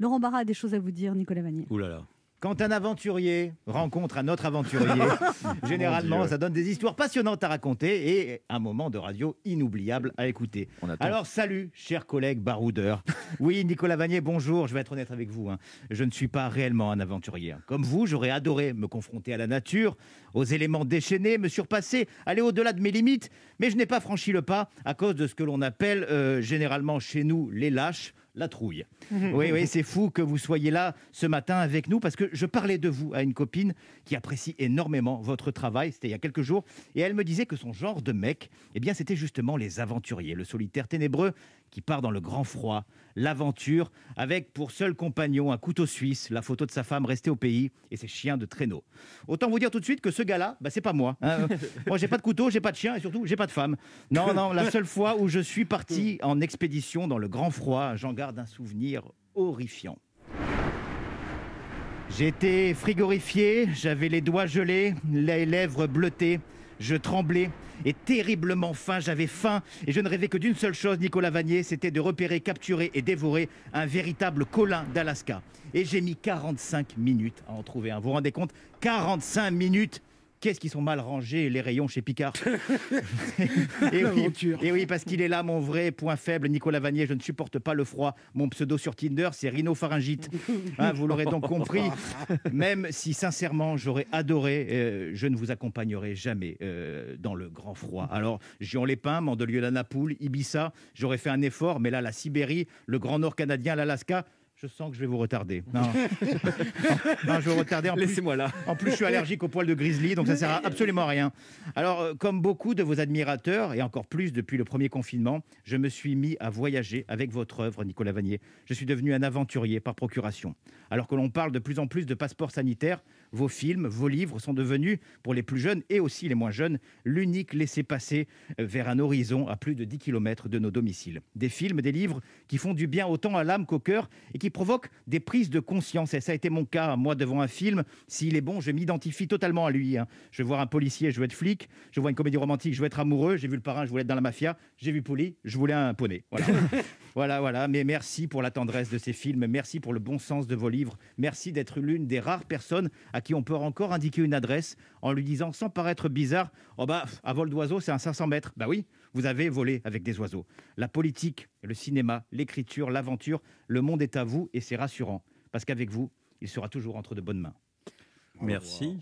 Laurent Barra a des choses à vous dire, Nicolas Vanier. Ouh là là. Quand un aventurier rencontre un autre aventurier, généralement, ça donne des histoires passionnantes à raconter et un moment de radio inoubliable à écouter. Alors, salut, chers collègues baroudeurs. Oui, Nicolas Vanier, bonjour. Je vais être honnête avec vous. hein. Je ne suis pas réellement un aventurier. Comme vous, j'aurais adoré me confronter à la nature, aux éléments déchaînés, me surpasser, aller au-delà de mes limites. Mais je n'ai pas franchi le pas à cause de ce que l'on appelle euh, généralement chez nous les lâches la trouille. Oui, oui, c'est fou que vous soyez là ce matin avec nous parce que je parlais de vous à une copine qui apprécie énormément votre travail. C'était il y a quelques jours et elle me disait que son genre de mec, eh bien, c'était justement les aventuriers, le solitaire ténébreux qui part dans le grand froid, l'aventure, avec pour seul compagnon un couteau suisse, la photo de sa femme restée au pays et ses chiens de traîneau. Autant vous dire tout de suite que ce gars-là, bah, c'est pas moi. hein. moi, j'ai pas de couteau, j'ai pas de chien et surtout, j'ai pas de femme. Non, non, la seule fois où je suis parti en expédition dans le grand froid, j'en garde un souvenir horrifiant. J'étais frigorifié, j'avais les doigts gelés, les lèvres bleutées, je tremblais et terriblement faim, j'avais faim et je ne rêvais que d'une seule chose, Nicolas Vanier, c'était de repérer, capturer et dévorer un véritable colin d'Alaska. Et j'ai mis 45 minutes à en trouver un. Vous vous rendez compte? 45 minutes Qu'est-ce qu'ils sont mal rangés les rayons chez Picard et, oui, et oui, parce qu'il est là mon vrai point faible, Nicolas Vanier. Je ne supporte pas le froid. Mon pseudo sur Tinder, c'est rhinopharyngite. Hein, vous l'aurez donc compris. Même si sincèrement j'aurais adoré, euh, je ne vous accompagnerai jamais euh, dans le grand froid. Alors Gion-les-Pins, Mandelieu la Napoule, Ibiza, j'aurais fait un effort, mais là la Sibérie, le Grand Nord canadien, l'Alaska. Je sens que je vais vous retarder. Non, Non, je vais vous retarder. En plus- Laissez-moi là. en plus, je suis allergique aux poils de grizzly, donc ça sert à absolument à rien. Alors, euh, comme beaucoup de vos admirateurs, et encore plus depuis le premier confinement, je me suis mis à voyager avec votre œuvre, Nicolas Vanier. Je suis devenu un aventurier par procuration. Alors que l'on parle de plus en plus de passeports sanitaires, vos films, vos livres sont devenus, pour les plus jeunes et aussi les moins jeunes, l'unique laissez-passer euh, vers un horizon à plus de 10 km de nos domiciles. Des films, des livres qui font du bien autant à l'âme qu'au cœur et qui provoquent des prises de conscience. Et ça a été mon cas, moi, devant un film. S'il est bon, je m'identifie totalement à lui. hein. Je veux voir un policier, je veux être flic. Je vois une comédie romantique, je veux être amoureux. J'ai vu le parrain, je voulais être dans la mafia. J'ai vu Poli, je voulais un poney. Voilà. voilà, voilà. Mais merci pour la tendresse de ces films. Merci pour le bon sens de vos livres. Merci d'être l'une des rares personnes à qui on peut encore indiquer une adresse en lui disant, sans paraître bizarre, oh bah, à vol d'oiseau, c'est un 500 mètres. Bah oui, vous avez volé avec des oiseaux. La politique, le cinéma, l'écriture, l'aventure, le monde est à vous et c'est rassurant. Parce qu'avec vous, il sera toujours entre de bonnes mains. Merci.